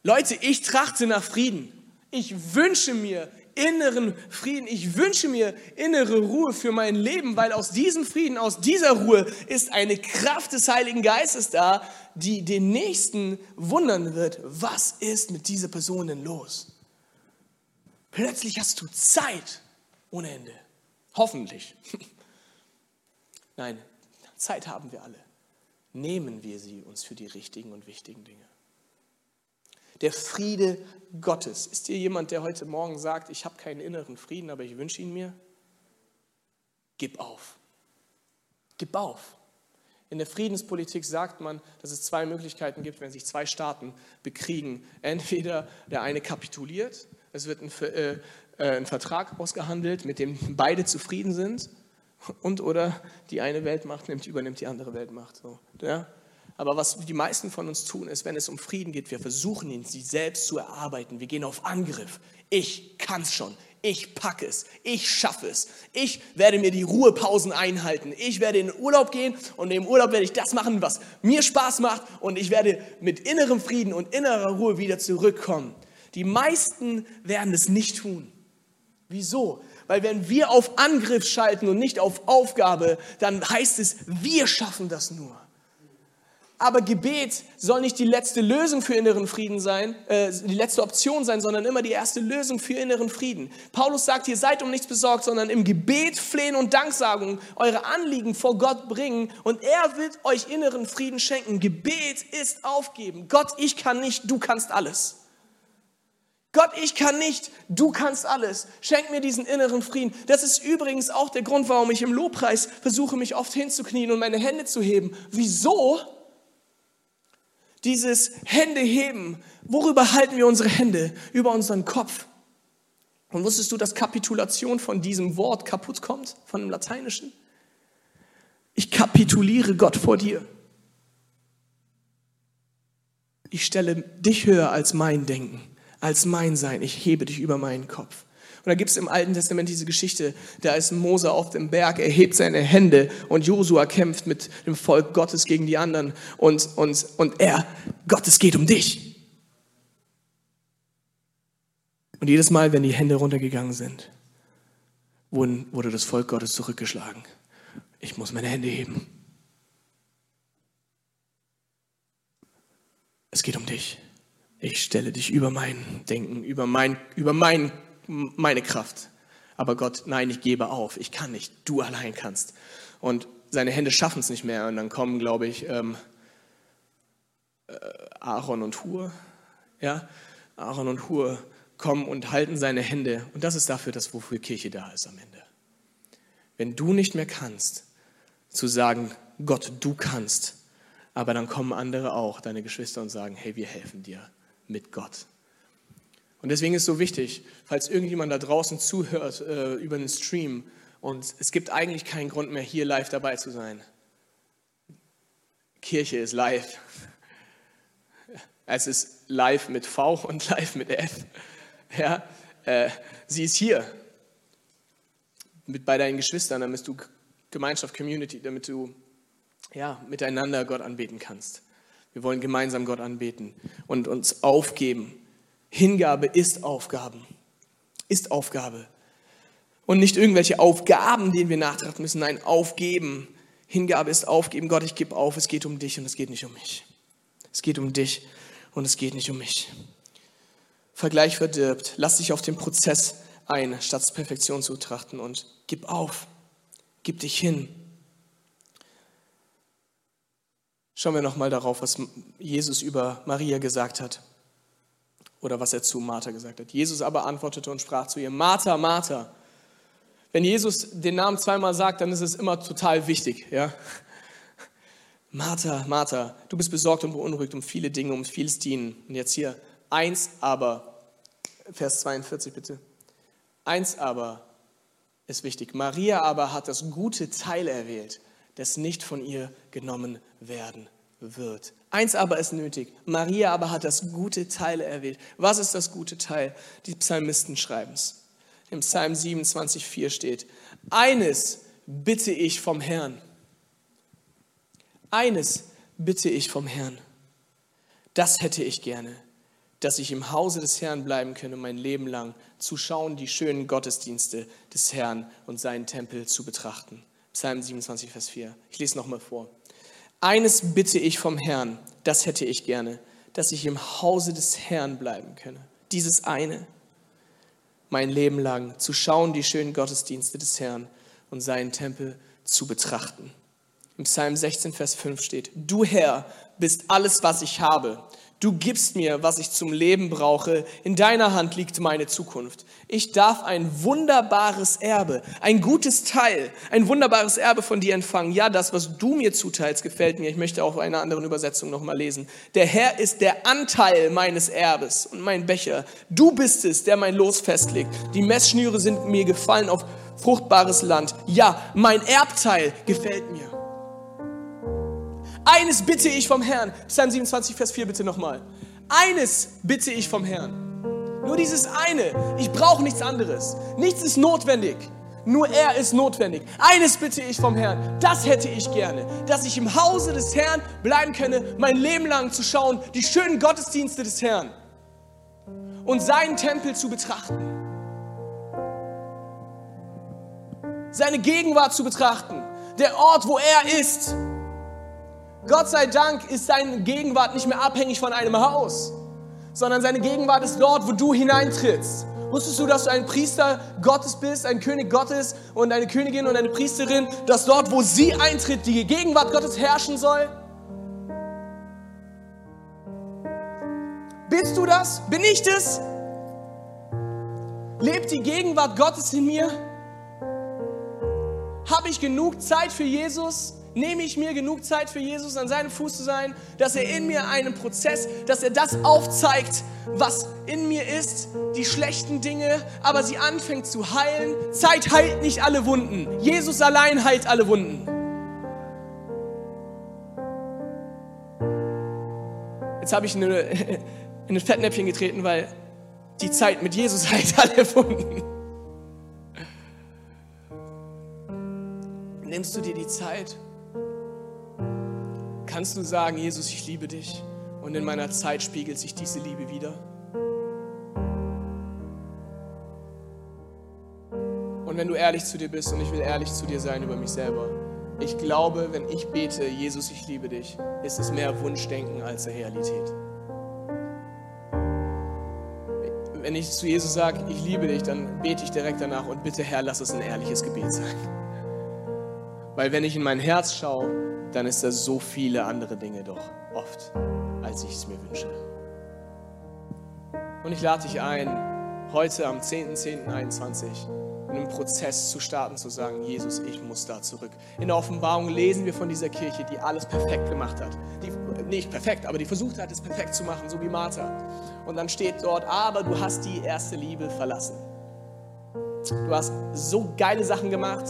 Leute, ich trachte nach Frieden. Ich wünsche mir inneren Frieden. Ich wünsche mir innere Ruhe für mein Leben, weil aus diesem Frieden, aus dieser Ruhe ist eine Kraft des Heiligen Geistes da, die den Nächsten wundern wird, was ist mit dieser Person denn los? Plötzlich hast du Zeit ohne Ende. Hoffentlich. Nein, Zeit haben wir alle. Nehmen wir sie uns für die richtigen und wichtigen Dinge. Der Friede Gottes. Ist hier jemand, der heute Morgen sagt, ich habe keinen inneren Frieden, aber ich wünsche ihn mir? Gib auf. Gib auf. In der Friedenspolitik sagt man, dass es zwei Möglichkeiten gibt, wenn sich zwei Staaten bekriegen. Entweder der eine kapituliert, es wird ein, äh, äh, ein Vertrag ausgehandelt, mit dem beide zufrieden sind, und oder die eine Weltmacht nimmt, übernimmt die andere Weltmacht. So, ja? Aber was die meisten von uns tun, ist, wenn es um Frieden geht, wir versuchen ihn sie selbst zu erarbeiten. Wir gehen auf Angriff. Ich kann es schon. Ich packe es. Ich schaffe es. Ich werde mir die Ruhepausen einhalten. Ich werde in den Urlaub gehen und im Urlaub werde ich das machen, was mir Spaß macht und ich werde mit innerem Frieden und innerer Ruhe wieder zurückkommen. Die meisten werden es nicht tun. Wieso? Weil wenn wir auf Angriff schalten und nicht auf Aufgabe, dann heißt es, wir schaffen das nur. Aber Gebet soll nicht die letzte Lösung für inneren Frieden sein, äh, die letzte Option sein, sondern immer die erste Lösung für inneren Frieden. Paulus sagt, ihr seid um nichts besorgt, sondern im Gebet, Flehen und Danksagung eure Anliegen vor Gott bringen und er wird euch inneren Frieden schenken. Gebet ist aufgeben. Gott, ich kann nicht, du kannst alles. Gott, ich kann nicht, du kannst alles. Schenk mir diesen inneren Frieden. Das ist übrigens auch der Grund, warum ich im Lobpreis versuche, mich oft hinzuknien und meine Hände zu heben. Wieso? Dieses Hände heben. Worüber halten wir unsere Hände? Über unseren Kopf. Und wusstest du, dass Kapitulation von diesem Wort kaputt kommt, von dem Lateinischen? Ich kapituliere Gott vor dir. Ich stelle dich höher als mein Denken als mein Sein. Ich hebe dich über meinen Kopf. Und da gibt es im Alten Testament diese Geschichte, da ist Mose auf dem Berg, er hebt seine Hände und Josua kämpft mit dem Volk Gottes gegen die anderen und, und, und er, Gott, es geht um dich. Und jedes Mal, wenn die Hände runtergegangen sind, wurden, wurde das Volk Gottes zurückgeschlagen. Ich muss meine Hände heben. Es geht um dich ich stelle dich über mein Denken, über, mein, über mein, meine Kraft. Aber Gott, nein, ich gebe auf, ich kann nicht, du allein kannst. Und seine Hände schaffen es nicht mehr. Und dann kommen, glaube ich, ähm, äh, Aaron und Hur. Ja, Aaron und Hur kommen und halten seine Hände. Und das ist dafür, dass wofür Kirche da ist am Ende. Wenn du nicht mehr kannst, zu sagen, Gott, du kannst, aber dann kommen andere auch, deine Geschwister, und sagen, hey, wir helfen dir mit Gott. Und deswegen ist es so wichtig, falls irgendjemand da draußen zuhört äh, über den Stream und es gibt eigentlich keinen Grund mehr, hier live dabei zu sein. Kirche ist live. Es ist live mit V und live mit F. Ja, äh, sie ist hier mit bei deinen Geschwistern, damit du Gemeinschaft, Community, damit du ja, miteinander Gott anbeten kannst. Wir wollen gemeinsam Gott anbeten und uns aufgeben. Hingabe ist Aufgaben, ist Aufgabe. Und nicht irgendwelche Aufgaben, denen wir nachtrachten müssen. Nein, aufgeben. Hingabe ist aufgeben. Gott, ich gebe auf. Es geht um dich und es geht nicht um mich. Es geht um dich und es geht nicht um mich. Vergleich verdirbt. Lass dich auf den Prozess ein, statt Perfektion zu trachten und gib auf. Gib dich hin. Schauen wir nochmal darauf, was Jesus über Maria gesagt hat oder was er zu Martha gesagt hat. Jesus aber antwortete und sprach zu ihr, Martha, Martha. Wenn Jesus den Namen zweimal sagt, dann ist es immer total wichtig. Ja? Martha, Martha, du bist besorgt und beunruhigt um viele Dinge, um vieles Dienen. Und jetzt hier, eins aber, Vers 42 bitte. Eins aber ist wichtig. Maria aber hat das gute Teil erwählt, das nicht von ihr genommen werden wird. Eins aber ist nötig. Maria aber hat das gute Teil erwählt. Was ist das gute Teil? Die Psalmisten schreiben es. Im Psalm 27,4 steht, eines bitte ich vom Herrn. Eines bitte ich vom Herrn. Das hätte ich gerne. dass ich im Hause des Herrn bleiben könne, mein Leben lang zu schauen, die schönen Gottesdienste des Herrn und seinen Tempel zu betrachten. Psalm 27, Vers 4. Ich lese nochmal vor. Eines bitte ich vom Herrn, das hätte ich gerne, dass ich im Hause des Herrn bleiben könne. Dieses eine, mein Leben lang, zu schauen, die schönen Gottesdienste des Herrn und seinen Tempel zu betrachten. Im Psalm 16, Vers 5 steht, du Herr bist alles, was ich habe. Du gibst mir, was ich zum Leben brauche. In deiner Hand liegt meine Zukunft. Ich darf ein wunderbares Erbe, ein gutes Teil, ein wunderbares Erbe von dir empfangen. Ja, das, was du mir zuteilst, gefällt mir. Ich möchte auch einer anderen Übersetzung nochmal lesen. Der Herr ist der Anteil meines Erbes und mein Becher. Du bist es, der mein Los festlegt. Die Messschnüre sind mir gefallen auf fruchtbares Land. Ja, mein Erbteil gefällt mir. Eines bitte ich vom Herrn. Psalm 27, Vers 4 bitte nochmal. Eines bitte ich vom Herrn. Nur dieses eine. Ich brauche nichts anderes. Nichts ist notwendig. Nur er ist notwendig. Eines bitte ich vom Herrn. Das hätte ich gerne. Dass ich im Hause des Herrn bleiben könne, mein Leben lang zu schauen, die schönen Gottesdienste des Herrn und seinen Tempel zu betrachten. Seine Gegenwart zu betrachten. Der Ort, wo er ist. Gott sei Dank ist seine Gegenwart nicht mehr abhängig von einem Haus, sondern seine Gegenwart ist dort, wo du hineintrittst. Wusstest du, dass du ein Priester Gottes bist, ein König Gottes und eine Königin und eine Priesterin, dass dort, wo sie eintritt, die Gegenwart Gottes herrschen soll? Bist du das? Bin ich das? Lebt die Gegenwart Gottes in mir? Habe ich genug Zeit für Jesus? Nehme ich mir genug Zeit für Jesus an seinem Fuß zu sein, dass er in mir einen Prozess, dass er das aufzeigt, was in mir ist, die schlechten Dinge, aber sie anfängt zu heilen. Zeit heilt nicht alle Wunden. Jesus allein heilt alle Wunden. Jetzt habe ich in, ein Fettnäpfchen getreten, weil die Zeit mit Jesus heilt alle Wunden. Nimmst du dir die Zeit? Kannst du sagen, Jesus, ich liebe dich und in meiner Zeit spiegelt sich diese Liebe wieder? Und wenn du ehrlich zu dir bist und ich will ehrlich zu dir sein über mich selber, ich glaube, wenn ich bete, Jesus, ich liebe dich, ist es mehr Wunschdenken als Realität. Wenn ich zu Jesus sage, ich liebe dich, dann bete ich direkt danach und bitte Herr, lass es ein ehrliches Gebet sein. Weil wenn ich in mein Herz schaue, dann ist das so viele andere Dinge doch oft, als ich es mir wünsche. Und ich lade dich ein, heute am 10.10.21 in einem Prozess zu starten, zu sagen, Jesus, ich muss da zurück. In der Offenbarung lesen wir von dieser Kirche, die alles perfekt gemacht hat. Die, nicht perfekt, aber die versucht hat, es perfekt zu machen, so wie Martha. Und dann steht dort, aber du hast die erste Liebe verlassen. Du hast so geile Sachen gemacht,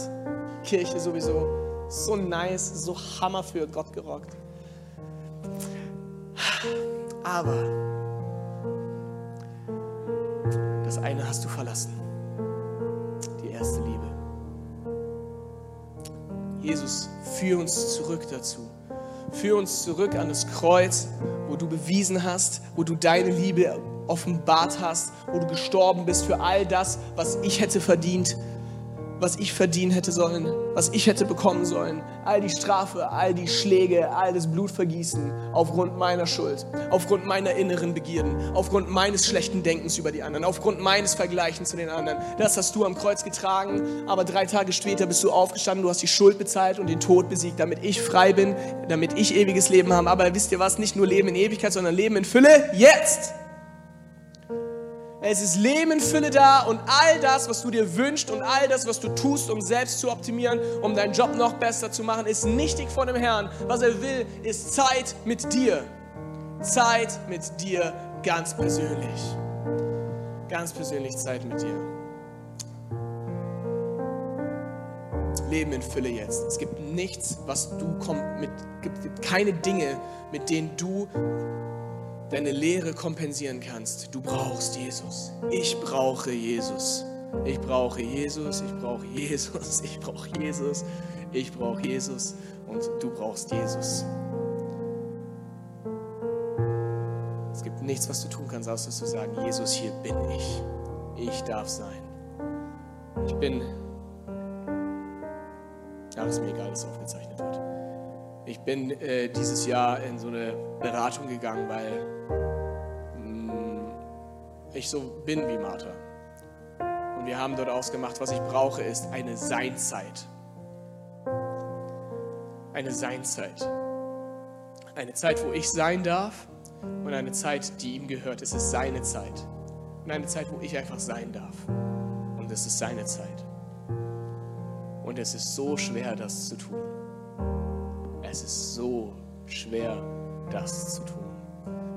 Kirche sowieso, so nice, so hammer für Gott gerockt. Aber das eine hast du verlassen, die erste Liebe. Jesus, führ uns zurück dazu. Führ uns zurück an das Kreuz, wo du bewiesen hast, wo du deine Liebe offenbart hast, wo du gestorben bist für all das, was ich hätte verdient, was ich verdienen hätte sollen, was ich hätte bekommen sollen. All die Strafe, all die Schläge, all das Blutvergießen aufgrund meiner Schuld, aufgrund meiner inneren Begierden, aufgrund meines schlechten Denkens über die anderen, aufgrund meines Vergleichens zu den anderen. Das hast du am Kreuz getragen, aber drei Tage später bist du aufgestanden, du hast die Schuld bezahlt und den Tod besiegt, damit ich frei bin, damit ich ewiges Leben habe. Aber wisst ihr was? Nicht nur Leben in Ewigkeit, sondern Leben in Fülle jetzt. Es ist Leben in Fülle da und all das, was du dir wünschst und all das, was du tust, um selbst zu optimieren, um deinen Job noch besser zu machen, ist nichtig vor dem Herrn. Was er will, ist Zeit mit dir. Zeit mit dir ganz persönlich. Ganz persönlich Zeit mit dir. Leben in Fülle jetzt. Es gibt nichts, was du mit, gibt keine Dinge, mit denen du deine Lehre kompensieren kannst. Du brauchst Jesus. Ich brauche Jesus. Ich brauche Jesus, ich brauche Jesus, ich brauche Jesus, ich brauche Jesus und du brauchst Jesus. Es gibt nichts, was du tun kannst, außer zu sagen, Jesus, hier bin ich. Ich darf sein. Ich bin, ja, ist mir egal, dass es aufgezeichnet wird. Ich bin äh, dieses Jahr in so eine Beratung gegangen, weil mh, mm, ich so bin wie Martha. Und wir haben dort ausgemacht, was ich brauche, ist eine Seinzeit. Eine Seinzeit. Eine Zeit, wo ich sein darf und eine Zeit, die ihm gehört. Es ist seine Zeit. Und eine Zeit, wo ich einfach sein darf. Und es ist seine Zeit. Und es ist so schwer, das zu tun. Es ist so schwer, das zu tun.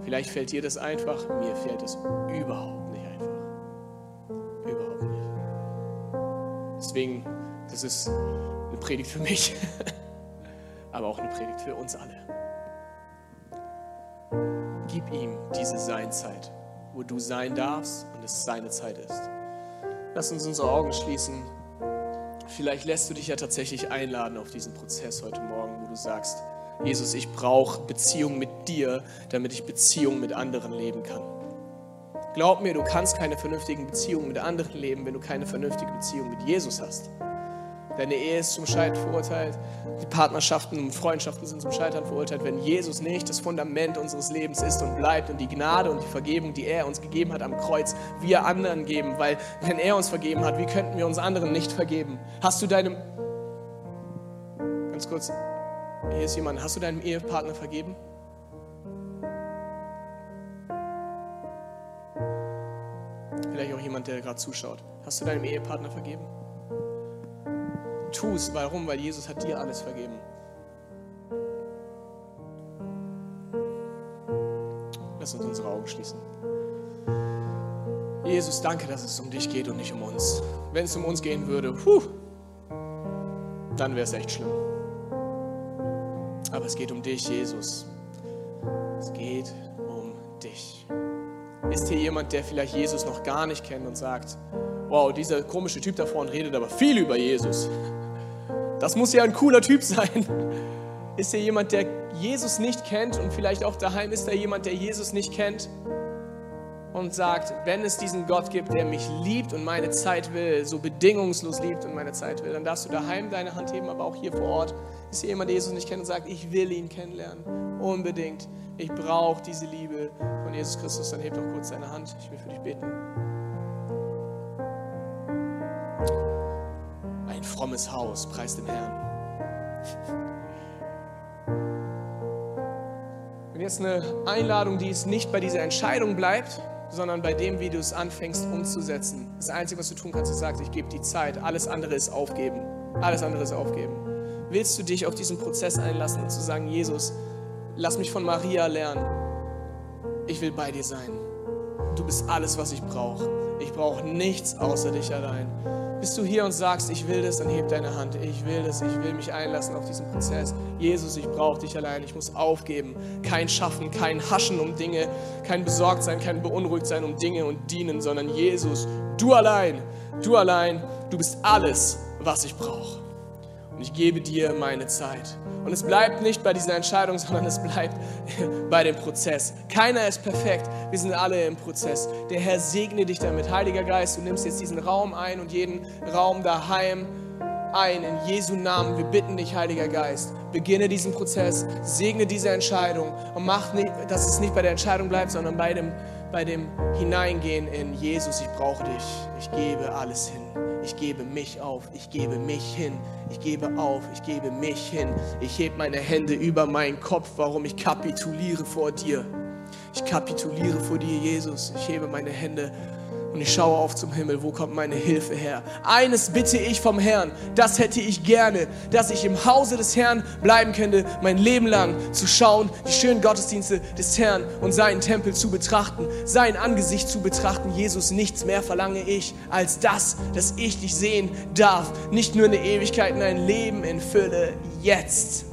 Vielleicht fällt dir das einfach, mir fällt es überhaupt nicht einfach. Überhaupt nicht. Deswegen, das ist eine Predigt für mich, aber auch eine Predigt für uns alle. Gib ihm diese Seinzeit, wo du sein darfst und es seine Zeit ist. Lass uns unsere Augen schließen. Vielleicht lässt du dich ja tatsächlich einladen auf diesen Prozess heute Morgen, du sagst, Jesus, ich brauche Beziehung mit dir, damit ich Beziehung mit anderen leben kann. Glaub mir, du kannst keine vernünftigen Beziehungen mit anderen leben, wenn du keine vernünftige Beziehung mit Jesus hast. Deine Ehe ist zum Scheitern verurteilt. Die Partnerschaften und Freundschaften sind zum Scheitern verurteilt, wenn Jesus nicht das Fundament unseres Lebens ist und bleibt und die Gnade und die Vergebung, die er uns gegeben hat am Kreuz, wir anderen geben. Weil wenn er uns vergeben hat, wie könnten wir uns anderen nicht vergeben? Hast du deinem... Ganz kurz, hier ist jemand, hast du deinem Ehepartner vergeben? Vielleicht auch jemand, der gerade zuschaut. Hast du deinem Ehepartner vergeben? Tu es. Warum? Weil Jesus hat dir alles vergeben. Lass uns unsere Augen schließen. Jesus, danke, dass es um dich geht und nicht um uns. Wenn es um uns gehen würde, puh, dann wäre es echt schlimm. Aber es geht um dich, Jesus. Es geht um dich. Ist hier jemand, der vielleicht Jesus noch gar nicht kennt und sagt, wow, dieser komische Typ da vorne redet aber viel über Jesus. Das muss ja ein cooler Typ sein. Ist hier jemand, der Jesus nicht kennt und vielleicht auch daheim ist da jemand, der Jesus nicht kennt und sagt, wenn es diesen Gott gibt, der mich liebt und meine Zeit will, so bedingungslos liebt und meine Zeit will, dann darfst du daheim deine Hand heben, aber auch hier vor Ort. Ist hier jemand, der Jesus nicht kennt und sagt, ich will ihn kennenlernen, unbedingt. Ich brauche diese Liebe von Jesus Christus, dann heb doch kurz deine Hand. Ich will für dich beten. Ein frommes Haus, preis dem Herrn. Und jetzt eine Einladung, die es nicht bei dieser Entscheidung bleibt, sondern bei dem, wie du es anfängst umzusetzen. Das Einzige, was du tun kannst, ist sagen, ich gebe die Zeit. Alles andere ist aufgeben. Alles andere ist aufgeben. Willst du dich auf diesen Prozess einlassen und zu sagen, Jesus, lass mich von Maria lernen. Ich will bei dir sein. Du bist alles, was ich brauche. Ich brauche nichts außer dich allein. Bist du hier und sagst, ich will das, dann heb deine Hand. Ich will das, ich will mich einlassen auf diesen Prozess. Jesus, ich brauche dich allein. Ich muss aufgeben. Kein Schaffen, kein Haschen um Dinge, kein Besorgtsein, kein Beunruhigtsein um Dinge und Dienen, sondern Jesus, du allein, du allein, du bist alles, was ich brauche. Und ich gebe dir meine Zeit. Und es bleibt nicht bei dieser Entscheidung, sondern es bleibt bei dem Prozess. Keiner ist perfekt. Wir sind alle im Prozess. Der Herr segne dich damit. Heiliger Geist, du nimmst jetzt diesen Raum ein und jeden Raum daheim ein. In Jesu Namen. Wir bitten dich, Heiliger Geist. Beginne diesen Prozess. Segne diese Entscheidung. Und mach nicht, dass es nicht bei der Entscheidung bleibt, sondern bei dem, bei dem Hineingehen in Jesus. Ich brauche dich. Ich gebe alles hin. Ich gebe mich auf, ich gebe mich hin, ich gebe auf, ich gebe mich hin. Ich heb meine Hände über meinen Kopf, warum ich kapituliere vor dir. Ich kapituliere vor dir, Jesus. Ich hebe meine Hände und ich schaue auf zum Himmel, wo kommt meine Hilfe her? Eines bitte ich vom Herrn, das hätte ich gerne, dass ich im Hause des Herrn bleiben könnte, mein Leben lang zu schauen, die schönen Gottesdienste des Herrn und seinen Tempel zu betrachten, sein Angesicht zu betrachten. Jesus, nichts mehr verlange ich als das, dass ich dich sehen darf. Nicht nur eine Ewigkeit, nein, Leben in Fülle, jetzt.